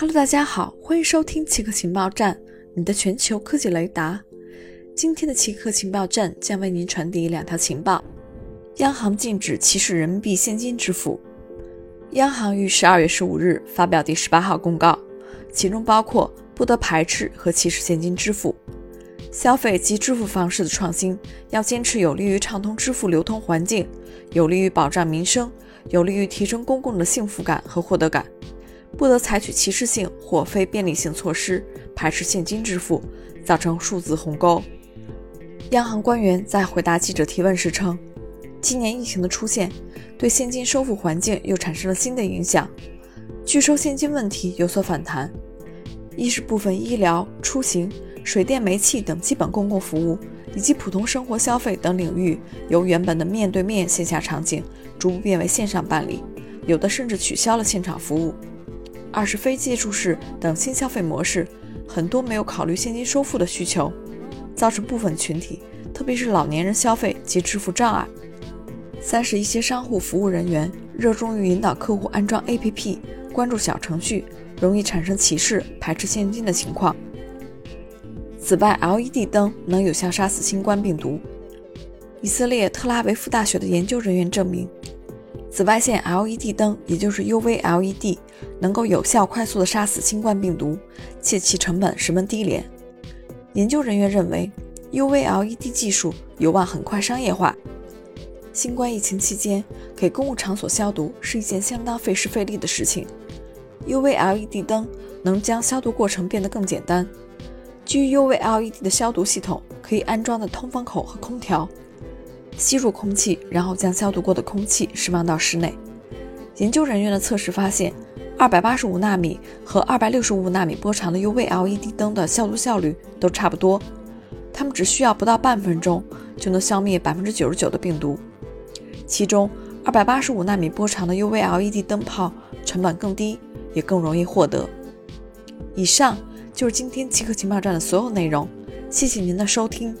Hello，大家好，欢迎收听奇客情报站，你的全球科技雷达。今天的奇客情报站将为您传递两条情报：央行禁止歧视人民币现金支付。央行于十二月十五日发表第十八号公告，其中包括不得排斥和歧视现金支付。消费及支付方式的创新要坚持有利于畅通支付流通环境，有利于保障民生，有利于提升公共的幸福感和获得感。不得采取歧视性或非便利性措施，排斥现金支付，造成数字鸿沟。央行官员在回答记者提问时称，今年疫情的出现对现金收付环境又产生了新的影响，拒收现金问题有所反弹。一是部分医疗、出行、水电煤气等基本公共服务以及普通生活消费等领域，由原本的面对面线下场景逐步变为线上办理，有的甚至取消了现场服务。二是非接触式等新消费模式，很多没有考虑现金收付的需求，造成部分群体，特别是老年人消费及支付障碍。三是一些商户服务人员热衷于引导客户安装 APP、关注小程序，容易产生歧视、排斥现金的情况。此外，LED 灯能有效杀死新冠病毒。以色列特拉维夫大学的研究人员证明。紫外线 LED 灯，也就是 UV LED，能够有效、快速地杀死新冠病毒，且其成本十分低廉。研究人员认为，UV LED 技术有望很快商业化。新冠疫情期间，给公共场所消毒是一件相当费时费力的事情。UV LED 灯能将消毒过程变得更简单。基于 UV LED 的消毒系统可以安装在通风口和空调。吸入空气，然后将消毒过的空气释放到室内。研究人员的测试发现，二百八十五纳米和二百六十五纳米波长的 UV LED 灯的消毒效率都差不多，它们只需要不到半分钟就能消灭百分之九十九的病毒。其中，二百八十五纳米波长的 UV LED 灯泡成本更低，也更容易获得。以上就是今天极客情报站的所有内容，谢谢您的收听。